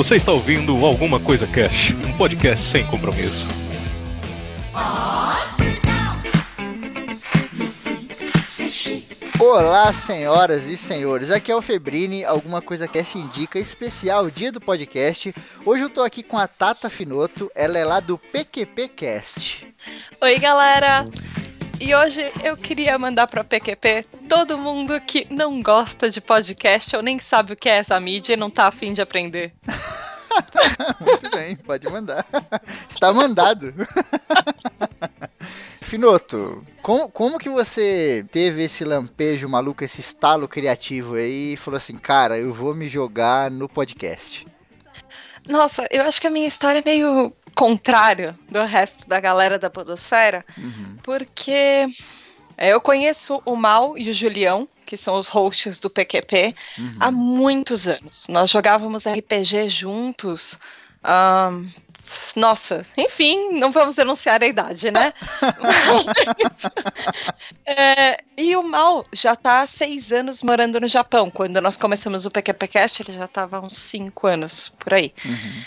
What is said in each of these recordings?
Você está ouvindo Alguma Coisa Cash, um podcast sem compromisso. Olá, senhoras e senhores. Aqui é o Febrini, Alguma Coisa Cast Indica, especial dia do podcast. Hoje eu tô aqui com a Tata Finoto, ela é lá do PQP Cast. Oi, galera! E hoje eu queria mandar para PQP todo mundo que não gosta de podcast ou nem sabe o que é essa mídia e não tá afim de aprender. Muito bem, pode mandar. Está mandado. Finoto, como, como que você teve esse lampejo maluco, esse estalo criativo aí e falou assim, cara, eu vou me jogar no podcast? Nossa, eu acho que a minha história é meio contrário do resto da galera da Podosfera, uhum. porque eu conheço o Mal e o Julião, que são os hosts do PQP, uhum. há muitos anos. Nós jogávamos RPG juntos. Um, nossa, enfim, não vamos denunciar a idade, né? Mas, é, e o Mal já está há seis anos morando no Japão. Quando nós começamos o PQPcast, ele já estava há uns cinco anos por aí. Uhum.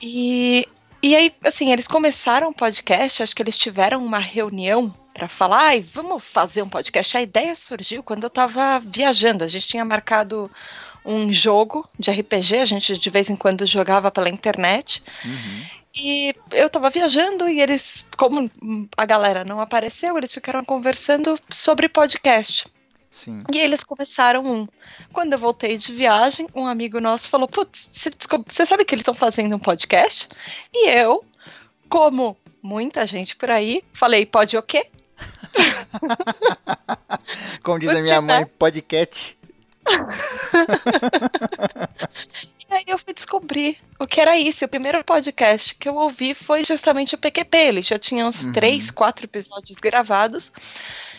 E e aí, assim, eles começaram o podcast, acho que eles tiveram uma reunião para falar, ai, vamos fazer um podcast. A ideia surgiu quando eu tava viajando. A gente tinha marcado um jogo de RPG, a gente de vez em quando jogava pela internet. Uhum. E eu tava viajando e eles, como a galera não apareceu, eles ficaram conversando sobre podcast. Sim. E eles começaram um. Quando eu voltei de viagem, um amigo nosso falou: Putz, você sabe que eles estão fazendo um podcast? E eu, como muita gente por aí, falei: Pode o quê? como diz a minha mãe, né? podcast. e aí eu fui descobrir o que era isso. O primeiro podcast que eu ouvi foi justamente o PQP. Ele já tinha uns uhum. três, quatro episódios gravados.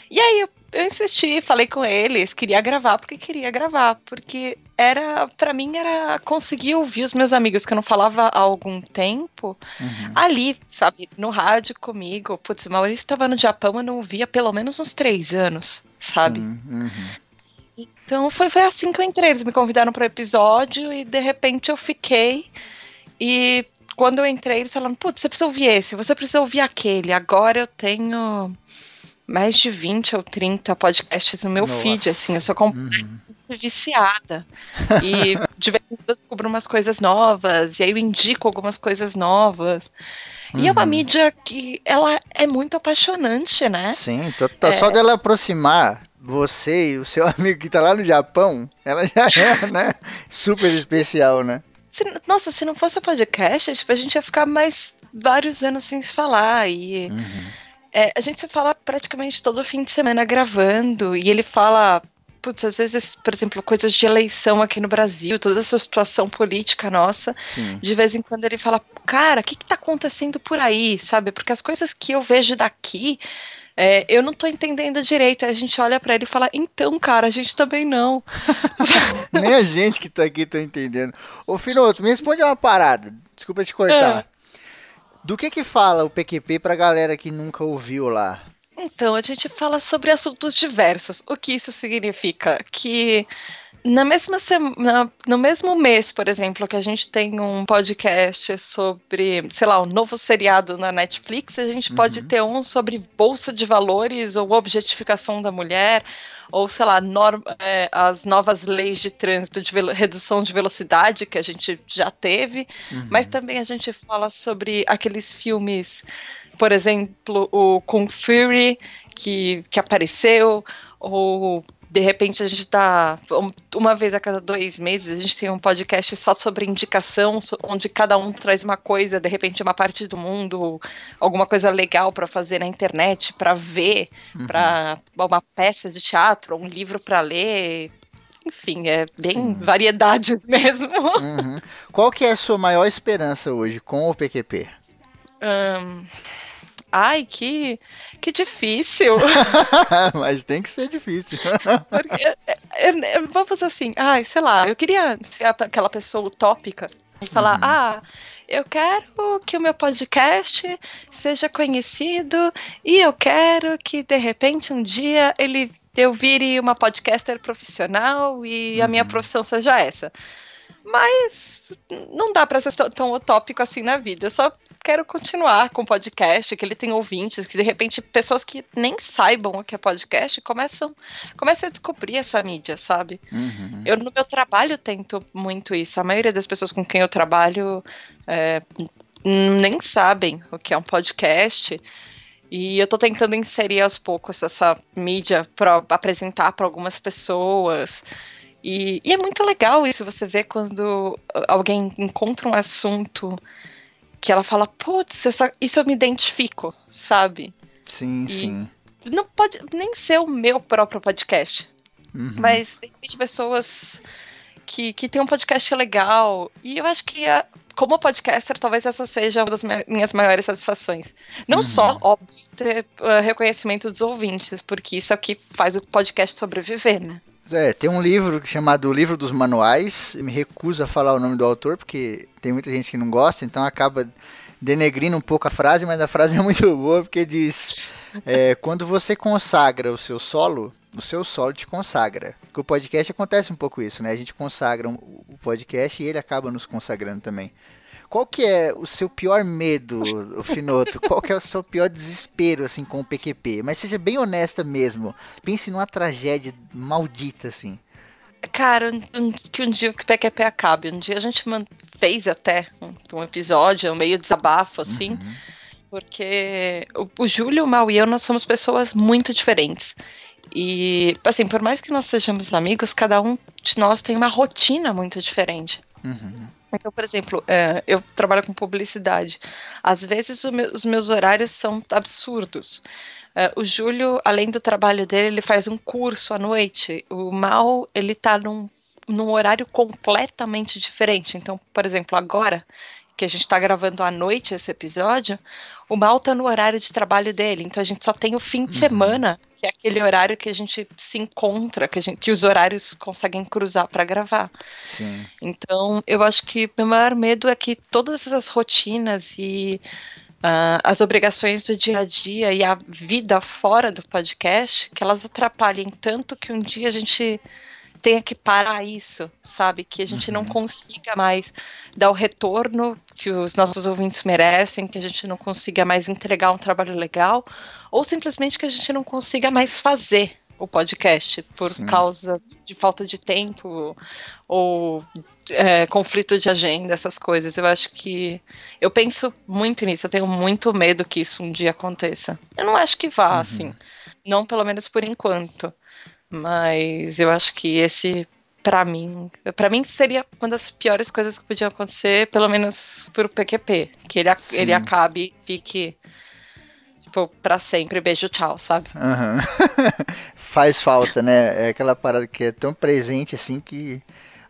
E aí eu, eu insisti, falei com eles, queria gravar porque queria gravar, porque era para mim era conseguir ouvir os meus amigos que eu não falava há algum tempo uhum. ali, sabe, no rádio comigo. Putz, o Maurício estava no Japão, eu não ouvia pelo menos uns três anos, sabe? Uhum. Então foi, foi assim que eu entrei. Eles me convidaram para o episódio e de repente eu fiquei. E quando eu entrei, eles falaram: Putz, você precisa ouvir esse, você precisa ouvir aquele. Agora eu tenho mais de 20 ou 30 podcasts no meu Nossa. feed, assim, eu sou completamente uhum. viciada. E de vez em quando eu descubro umas coisas novas, e aí eu indico algumas coisas novas. Uhum. E é uma uhum. mídia que ela é muito apaixonante, né? Sim, tô, tô, é... só dela aproximar você e o seu amigo que tá lá no Japão, ela já é, né? Super especial, né? Se, nossa, se não fosse podcast, tipo, a gente ia ficar mais vários anos sem se falar. E uhum é, a gente se fala praticamente todo fim de semana gravando, e ele fala, putz, às vezes, por exemplo, coisas de eleição aqui no Brasil, toda essa situação política nossa, Sim. de vez em quando ele fala, cara, o que, que tá acontecendo por aí, sabe? Porque as coisas que eu vejo daqui. É, eu não tô entendendo direito. Aí a gente olha para ele e fala, então, cara, a gente também não. Nem a gente que tá aqui tá entendendo. Ô, Finoto, me responde uma parada. Desculpa te cortar. É. Do que que fala o PQP pra galera que nunca ouviu lá? Então, a gente fala sobre assuntos diversos. O que isso significa? Que na mesma semana, no mesmo mês, por exemplo, que a gente tem um podcast sobre, sei lá, um novo seriado na Netflix, a gente uhum. pode ter um sobre bolsa de valores ou objetificação da mulher, ou sei lá, é, as novas leis de trânsito de redução de velocidade que a gente já teve, uhum. mas também a gente fala sobre aqueles filmes, por exemplo, o Kung Fury que, que apareceu, ou de repente a gente está uma vez a cada dois meses a gente tem um podcast só sobre indicação, onde cada um traz uma coisa, de repente uma parte do mundo, alguma coisa legal para fazer na internet, para ver, uhum. para uma peça de teatro, um livro para ler. Enfim, é bem Sim. variedades mesmo. Uhum. Qual que é a sua maior esperança hoje com o PQP? Um, Ai, que, que difícil. Mas tem que ser difícil. Porque, é, é, é, vamos assim, ai, sei lá, eu queria ser aquela pessoa utópica e falar, uhum. ah, eu quero que o meu podcast seja conhecido e eu quero que de repente um dia ele eu vire uma podcaster profissional e uhum. a minha uhum. profissão seja essa. Mas não dá para ser tão utópico assim na vida. Eu só quero continuar com o podcast, que ele tem ouvintes, que de repente pessoas que nem saibam o que é podcast começam, começam a descobrir essa mídia, sabe? Uhum. Eu no meu trabalho tento muito isso. A maioria das pessoas com quem eu trabalho é, nem sabem o que é um podcast. E eu tô tentando inserir aos poucos essa mídia para apresentar para algumas pessoas. E, e, é muito legal isso, você vê quando alguém encontra um assunto que ela fala, putz, isso eu me identifico, sabe? Sim, e sim. Não pode nem ser o meu próprio podcast. Uhum. Mas tem pessoas que, que tem um podcast legal. E eu acho que, a, como podcaster, talvez essa seja uma das minhas maiores satisfações. Não uhum. só, óbvio, ter uh, reconhecimento dos ouvintes, porque isso é o que faz o podcast sobreviver, né? É, tem um livro chamado Livro dos Manuais. Eu me recuso a falar o nome do autor, porque tem muita gente que não gosta, então acaba denegrindo um pouco a frase, mas a frase é muito boa, porque diz: é, quando você consagra o seu solo, o seu solo te consagra. Com o podcast acontece um pouco isso, né? A gente consagra o podcast e ele acaba nos consagrando também. Qual que é o seu pior medo, Finoto? Qual que é o seu pior desespero, assim, com o PQP? Mas seja bem honesta mesmo. Pense numa tragédia maldita, assim. Cara, que um dia o PQP acabe. Um dia a gente fez até um, um episódio, um meio desabafo, assim. Uhum. Porque o, o Júlio, o Mal e eu, nós somos pessoas muito diferentes. E, assim, por mais que nós sejamos amigos, cada um de nós tem uma rotina muito diferente. Uhum. Então, por exemplo, é, eu trabalho com publicidade. Às vezes meu, os meus horários são absurdos. É, o Júlio, além do trabalho dele, ele faz um curso à noite. O Mal, ele tá num, num horário completamente diferente. Então, por exemplo, agora que a gente está gravando à noite esse episódio, o Mal tá no horário de trabalho dele. Então a gente só tem o fim de uhum. semana, que é aquele horário que a gente se encontra, que, gente, que os horários conseguem cruzar para gravar. Sim. Então eu acho que meu maior medo é que todas essas rotinas e Uh, as obrigações do dia a dia e a vida fora do podcast, que elas atrapalhem tanto que um dia a gente tenha que parar isso, sabe? Que a gente uhum. não consiga mais dar o retorno que os nossos ouvintes merecem, que a gente não consiga mais entregar um trabalho legal, ou simplesmente que a gente não consiga mais fazer o podcast por Sim. causa de falta de tempo ou é, conflito de agenda, essas coisas. Eu acho que. Eu penso muito nisso, eu tenho muito medo que isso um dia aconteça. Eu não acho que vá, uhum. assim. Não pelo menos por enquanto. Mas eu acho que esse, para mim, para mim seria uma das piores coisas que podiam acontecer, pelo menos pro PQP. Que ele, ele acabe e fique tipo, pra sempre, beijo, tchau, sabe? Uhum. Faz falta, né? É aquela parada que é tão presente assim que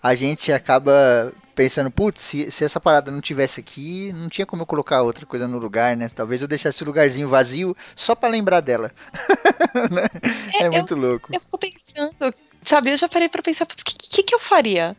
a gente acaba pensando, putz, se, se, essa parada não tivesse aqui, não tinha como eu colocar outra coisa no lugar, né? Talvez eu deixasse o lugarzinho vazio só para lembrar dela. Né? é, é, muito eu, louco. Eu fico pensando, sabe? Eu já parei para pensar, putz, o que, que, que, eu faria?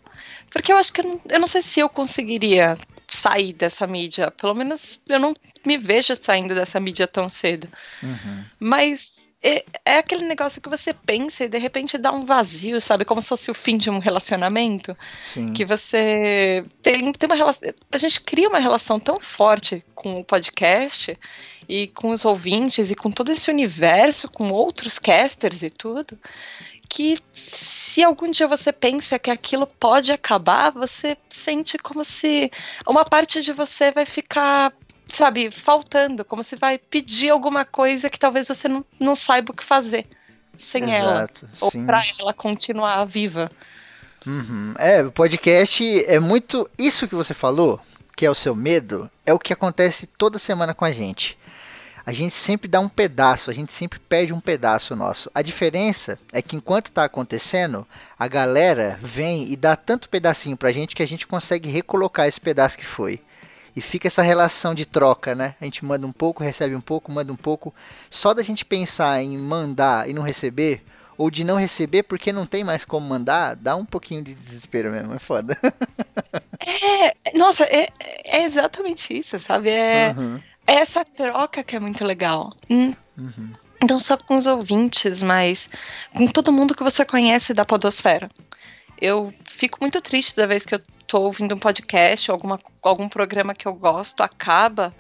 Porque eu acho que eu não, eu não sei se eu conseguiria sair dessa mídia. Pelo menos eu não me vejo saindo dessa mídia tão cedo. Uhum. Mas é, é, aquele negócio que você pensa e de repente dá um vazio, sabe? Como se fosse o fim de um relacionamento. Sim. Que você tem, tem uma relação. A gente cria uma relação tão forte com o podcast e com os ouvintes e com todo esse universo, com outros casters e tudo, que se algum dia você pensa que aquilo pode acabar, você sente como se uma parte de você vai ficar sabe, faltando, como se vai pedir alguma coisa que talvez você não, não saiba o que fazer sem Exato, ela. Ou para ela continuar viva. Uhum. É, o podcast é muito. Isso que você falou, que é o seu medo, é o que acontece toda semana com a gente. A gente sempre dá um pedaço, a gente sempre perde um pedaço nosso. A diferença é que enquanto está acontecendo, a galera vem e dá tanto pedacinho pra gente que a gente consegue recolocar esse pedaço que foi. E fica essa relação de troca, né? A gente manda um pouco, recebe um pouco, manda um pouco. Só da gente pensar em mandar e não receber, ou de não receber porque não tem mais como mandar, dá um pouquinho de desespero mesmo, é foda. É, nossa, é, é exatamente isso, sabe? É, uhum. é, essa troca que é muito legal. Hum. Uhum. Não só com os ouvintes, mas com todo mundo que você conhece da Podosfera. Eu fico muito triste da vez que eu tô ouvindo um podcast, alguma, algum programa que eu gosto, acaba.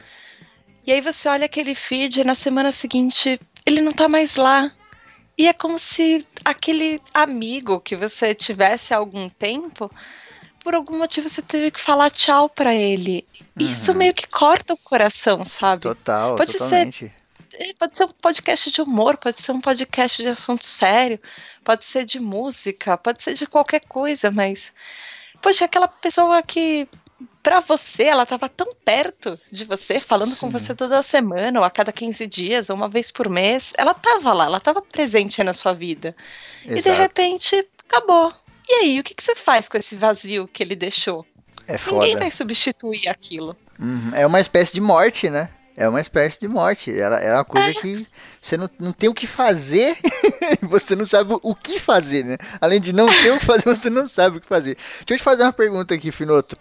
E aí você olha aquele feed e na semana seguinte ele não tá mais lá. E é como se aquele amigo que você tivesse há algum tempo, por algum motivo você teve que falar tchau para ele. Uhum. Isso meio que corta o coração, sabe? Total, pode totalmente. Ser, é, pode ser um podcast de humor, pode ser um podcast de assunto sério, pode ser de música, pode ser de qualquer coisa, mas poxa, aquela pessoa que para você, ela estava tão perto de você, falando Sim. com você toda semana, ou a cada 15 dias, ou uma vez por mês. Ela estava lá, ela estava presente na sua vida. Exato. E de repente, acabou. E aí, o que, que você faz com esse vazio que ele deixou? É Ninguém vai substituir aquilo. Uhum. É uma espécie de morte, né? É uma espécie de morte. Ela é uma coisa é. que você não, não tem o que fazer, você não sabe o que fazer, né? Além de não ter o que fazer, você não sabe o que fazer. Deixa eu te fazer uma pergunta aqui, Finoto.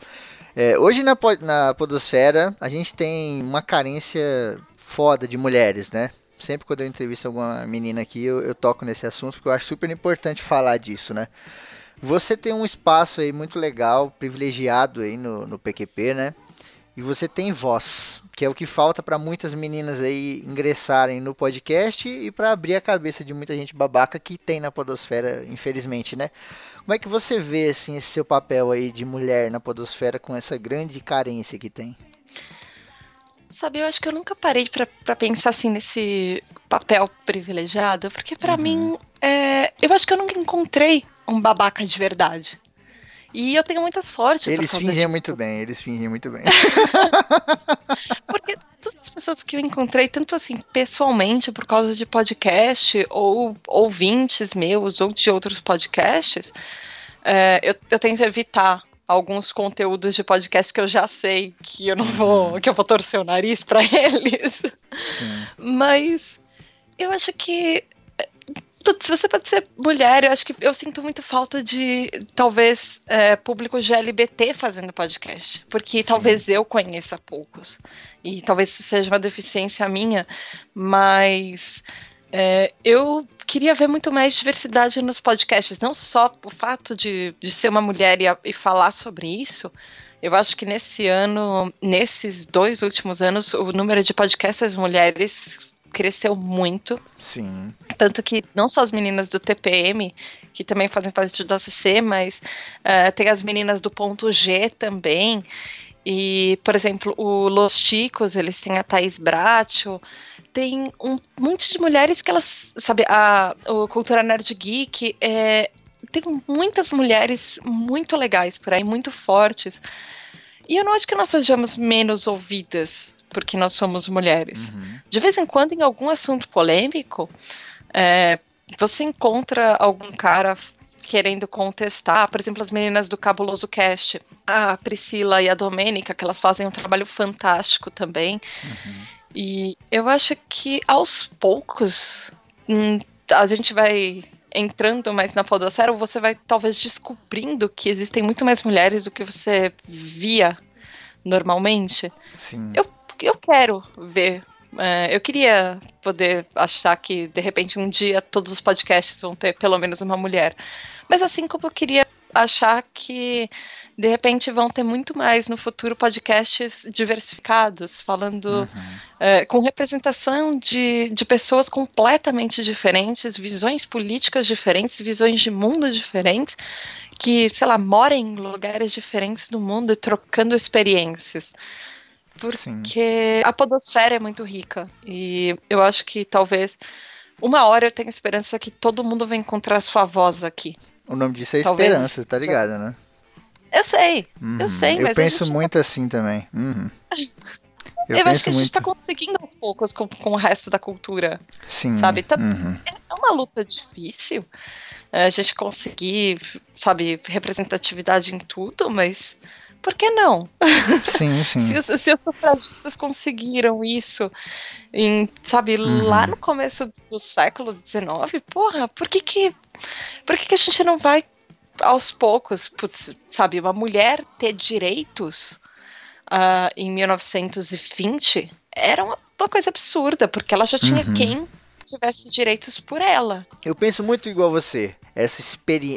É, hoje na, na Podosfera a gente tem uma carência foda de mulheres, né? Sempre quando eu entrevisto alguma menina aqui, eu, eu toco nesse assunto, porque eu acho super importante falar disso, né? Você tem um espaço aí muito legal, privilegiado aí no, no PQP, né? E você tem voz, que é o que falta para muitas meninas aí ingressarem no podcast e para abrir a cabeça de muita gente babaca que tem na podosfera, infelizmente, né? Como é que você vê assim esse seu papel aí de mulher na podosfera com essa grande carência que tem? Sabe, eu acho que eu nunca parei para pensar assim nesse papel privilegiado, porque para uhum. mim, é, eu acho que eu nunca encontrei um babaca de verdade. E eu tenho muita sorte. Eles fingem muito bem, eles fingem muito bem. Porque todas as pessoas que eu encontrei, tanto assim, pessoalmente, por causa de podcast, ou ouvintes meus, ou de outros podcasts, é, eu, eu tento evitar alguns conteúdos de podcast que eu já sei que eu não vou, uhum. que eu vou torcer o nariz para eles. Sim. Mas eu acho que se você pode ser mulher, eu acho que eu sinto muito falta de talvez é, público GLBT fazendo podcast, porque Sim. talvez eu conheça poucos e talvez isso seja uma deficiência minha, mas é, eu queria ver muito mais diversidade nos podcasts, não só o fato de, de ser uma mulher e, e falar sobre isso. Eu acho que nesse ano, nesses dois últimos anos, o número de podcasts mulheres cresceu muito. Sim. Tanto que não só as meninas do TPM, que também fazem parte do ACC, mas uh, tem as meninas do ponto G também. E, por exemplo, o Los Chicos, eles têm a Thaís Bracho, tem um monte de mulheres que elas, sabe, a, o Cultura Nerd Geek, é, tem muitas mulheres muito legais por aí, muito fortes. E eu não acho que nós sejamos menos ouvidas porque nós somos mulheres. Uhum. De vez em quando, em algum assunto polêmico, é, você encontra algum cara querendo contestar, por exemplo, as meninas do Cabuloso Cast, a Priscila e a Domênica, que elas fazem um trabalho fantástico também. Uhum. E eu acho que aos poucos hum, a gente vai entrando mais na podosfera, você vai talvez descobrindo que existem muito mais mulheres do que você via normalmente. Sim. Eu eu quero ver. É, eu queria poder achar que, de repente, um dia todos os podcasts vão ter pelo menos uma mulher. Mas assim como eu queria achar que de repente vão ter muito mais no futuro podcasts diversificados, falando uhum. é, com representação de, de pessoas completamente diferentes, visões políticas diferentes, visões de mundo diferentes, que, sei lá, moram em lugares diferentes do mundo e trocando experiências. Porque Sim. a podosfera é muito rica. E eu acho que talvez uma hora eu tenho esperança que todo mundo vai encontrar sua voz aqui. O nome disso é talvez... esperança, tá ligado, né? Eu sei, uhum. eu sei, eu penso muito tá... assim também. Uhum. Eu, eu acho que a gente está conseguindo aos poucos com, com, o resto da cultura. Sim. Sabe? Tá, uhum. É uma luta difícil é, a gente conseguir, sabe, representatividade em tudo, mas por que não? Sim, sim. se, os, se os sufragistas conseguiram isso, em, sabe, uhum. lá no começo do século XIX, porra, por que que, por que, que a gente não vai aos poucos, putz, sabe, uma mulher ter direitos uh, em 1920 era uma, uma, coisa absurda, porque ela já tinha uhum. quem tivesse direitos por ela. Eu penso muito igual você. essa,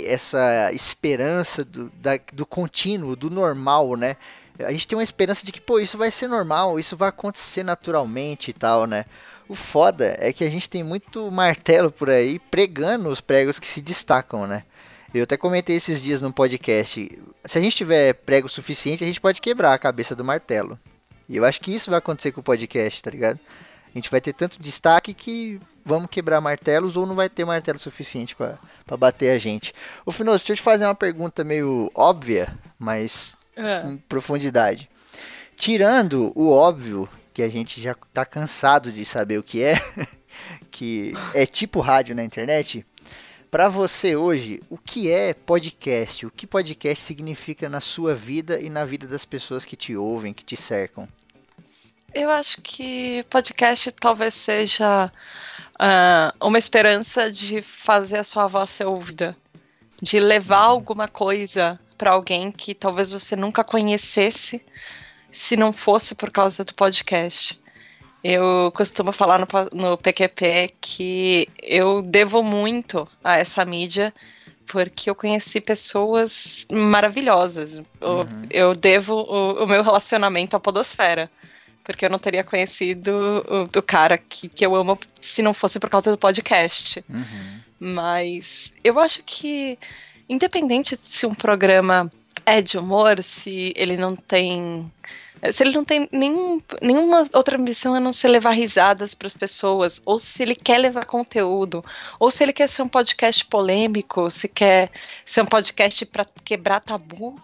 essa esperança do, da, do contínuo, do normal, né? A gente tem uma esperança de que, pô, isso vai ser normal, isso vai acontecer naturalmente e tal, né? O foda é que a gente tem muito martelo por aí pregando os pregos que se destacam, né? Eu até comentei esses dias no podcast. Se a gente tiver prego suficiente, a gente pode quebrar a cabeça do martelo. E eu acho que isso vai acontecer com o podcast, tá ligado? A gente vai ter tanto destaque que vamos quebrar martelos ou não vai ter martelo suficiente para bater a gente. Ô Finoso, deixa eu te fazer uma pergunta meio óbvia, mas é. com profundidade. Tirando o óbvio, que a gente já tá cansado de saber o que é, que é tipo rádio na internet, para você hoje, o que é podcast? O que podcast significa na sua vida e na vida das pessoas que te ouvem, que te cercam? Eu acho que podcast talvez seja uh, uma esperança de fazer a sua voz ser ouvida, de levar alguma coisa para alguém que talvez você nunca conhecesse se não fosse por causa do podcast. Eu costumo falar no, no PQP que eu devo muito a essa mídia porque eu conheci pessoas maravilhosas. Uhum. Eu, eu, devo o, o, meu relacionamento à Podosfera porque eu não teria conhecido o, cara que, que eu amo se não fosse por causa do podcast. Uhum. Mas eu acho que, independente se um programa é de humor, se ele não tem. Se ele não tem nenhum, nenhuma outra ambição a não ser levar risadas para as pessoas, ou se ele quer levar conteúdo, ou se ele quer ser um podcast polêmico, se quer ser um podcast para quebrar tabu,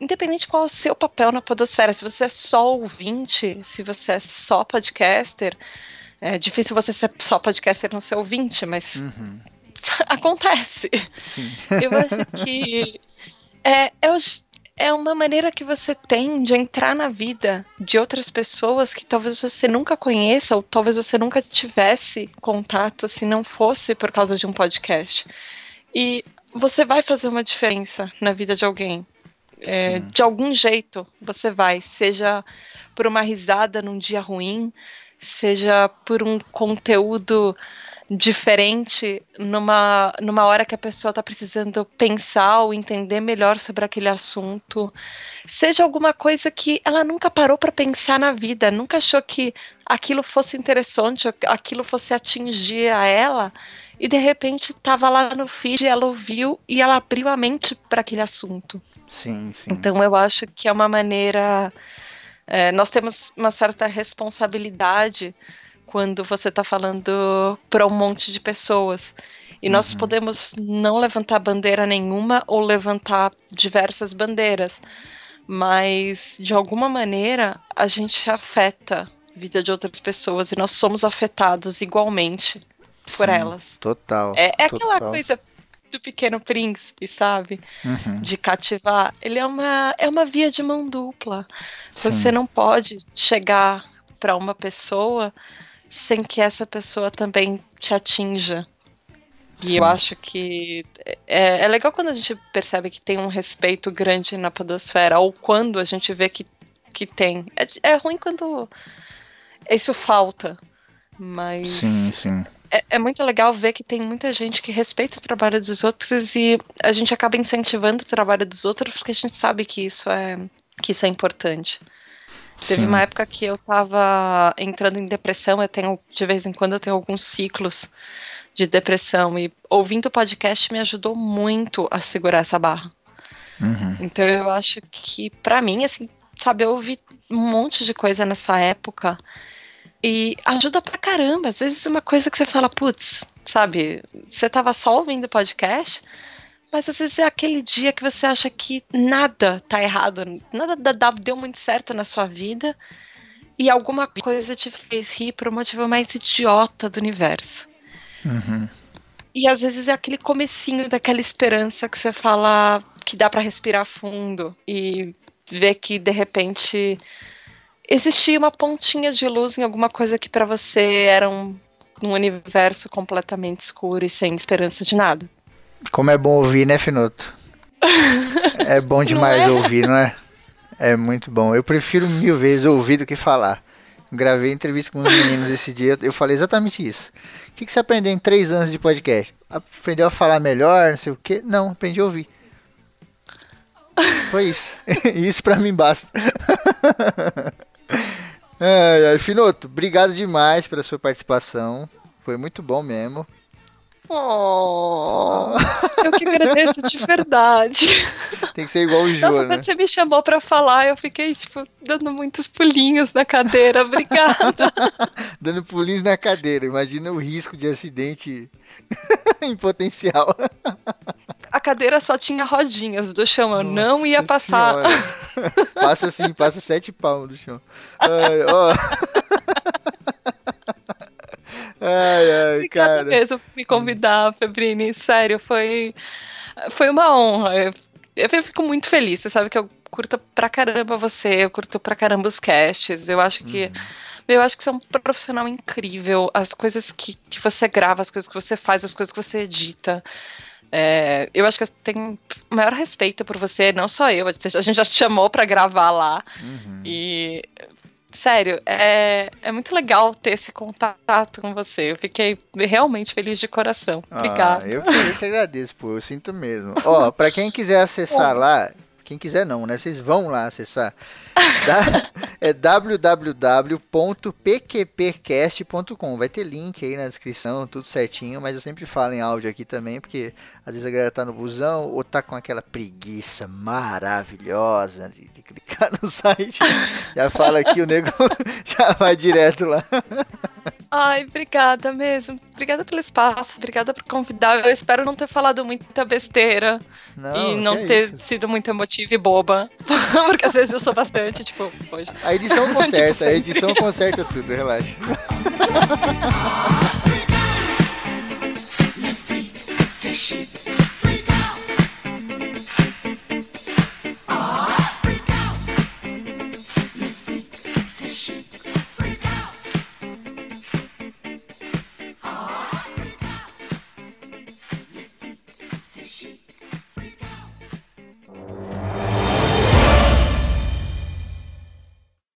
independente qual é o seu papel na podosfera, se você é só ouvinte, se você é só podcaster, é difícil você ser só podcaster não ser ouvinte, mas uhum. acontece. Sim. Eu acho que é, é, é uma maneira que você tem de entrar na vida de outras pessoas que talvez você nunca conheça ou talvez você nunca tivesse contato se não fosse por causa de um podcast. E você vai fazer uma diferença na vida de alguém. É, de algum jeito você vai, seja por uma risada num dia ruim, seja por um conteúdo diferente numa, numa hora que a pessoa está precisando pensar ou entender melhor sobre aquele assunto, seja alguma coisa que ela nunca parou para pensar na vida, nunca achou que aquilo fosse interessante, aquilo fosse atingir a ela, e de repente estava lá no feed, ela ouviu e ela abriu a mente para aquele assunto. Sim, sim. Então eu acho que é uma maneira. É, nós temos uma certa responsabilidade quando você está falando para um monte de pessoas. E uhum. nós podemos não levantar bandeira nenhuma ou levantar diversas bandeiras, mas de alguma maneira a gente afeta a vida de outras pessoas e nós somos afetados igualmente por Sim, elas. Total. É, é total. aquela coisa do Pequeno Príncipe, sabe? Uhum. De cativar. Ele é uma, é uma via de mão dupla. Sim. Você não pode chegar para uma pessoa sem que essa pessoa também te atinja. E Sim. eu acho que é, é, legal quando a gente percebe que tem um respeito grande na podosfera, ou quando a gente vê que, que tem. É, é ruim quando isso falta, mas. Sim, sim é, é, muito legal ver que tem muita gente que respeita o trabalho dos outros e a gente acaba incentivando o trabalho dos outros porque a gente sabe que isso é, que isso é importante. Sim. Teve uma época que eu tava entrando em depressão, eu tenho, de vez em quando eu tenho alguns ciclos de depressão e ouvindo o podcast me ajudou muito a segurar essa barra. Uhum. Então eu acho que para mim, assim, sabe, eu ouvi um monte de coisa nessa época e ajuda pra caramba. Às vezes uma coisa que você fala, putz, sabe, você tava só ouvindo podcast, mas às vezes é aquele dia que você acha que nada tá errado, nada deu muito certo na sua vida e alguma coisa te fez rir por um motivo mais idiota do universo. Uhum. E às vezes é aquele comecinho daquela esperança que você fala que dá para respirar fundo e ver que de repente existia uma pontinha de luz em alguma coisa que para você era um, um universo completamente escuro e sem esperança de nada. Como é bom ouvir, né, Finoto? é bom demais é? ouvir, não é? É muito bom. Eu prefiro mil vezes ouvir do que falar. Gravei entrevista com os meninos esse dia, eu falei exatamente isso. O que, que você aprendeu em três anos de podcast? Aprendeu a falar melhor, não sei o quê? Não, aprendi a ouvir. Foi isso. isso pra mim basta. ai, ai, Finoto, obrigado demais pela sua participação. Foi muito bom mesmo. Oh, eu que agradeço de verdade. Tem que ser igual o Jô, né? Quando você me chamou pra falar, eu fiquei, tipo, dando muitos pulinhos na cadeira. Obrigada. dando pulinhos na cadeira. Imagina o risco de acidente em potencial. A cadeira só tinha rodinhas do chão, eu Nossa não ia passar. passa assim, passa sete palmos do chão. Ai. Ai, ai, cara. mesmo por me convidar, Febrini. Sério, foi, foi uma honra. Eu, eu fico muito feliz. Você sabe que eu curto pra caramba você, eu curto pra caramba os casts. Eu acho que. Uhum. Eu acho que você é um profissional incrível. As coisas que, que você grava, as coisas que você faz, as coisas que você edita. É, eu acho que eu tenho maior respeito por você, não só eu, a gente já te chamou para gravar lá. Uhum. E sério, é, é muito legal ter esse contato com você. Eu fiquei realmente feliz de coração. Obrigada. Ah, eu, eu que agradeço, pô. Eu sinto mesmo. Ó, pra quem quiser acessar lá, quem quiser não, né? Vocês vão lá acessar. é www.pqpcast.com. Vai ter link aí na descrição, tudo certinho, mas eu sempre falo em áudio aqui também, porque às vezes a galera tá no busão ou tá com aquela preguiça maravilhosa de, de clicar no site. Já fala aqui, o nego já vai direto lá. Ai, obrigada mesmo. Obrigada pelo espaço, obrigada por convidar. Eu espero não ter falado muita besteira não, e não ter isso. sido muito emotiva e boba. Porque às vezes eu sou bastante, tipo, hoje. A edição tipo, conserta, tipo, a edição conserta tudo, relaxa.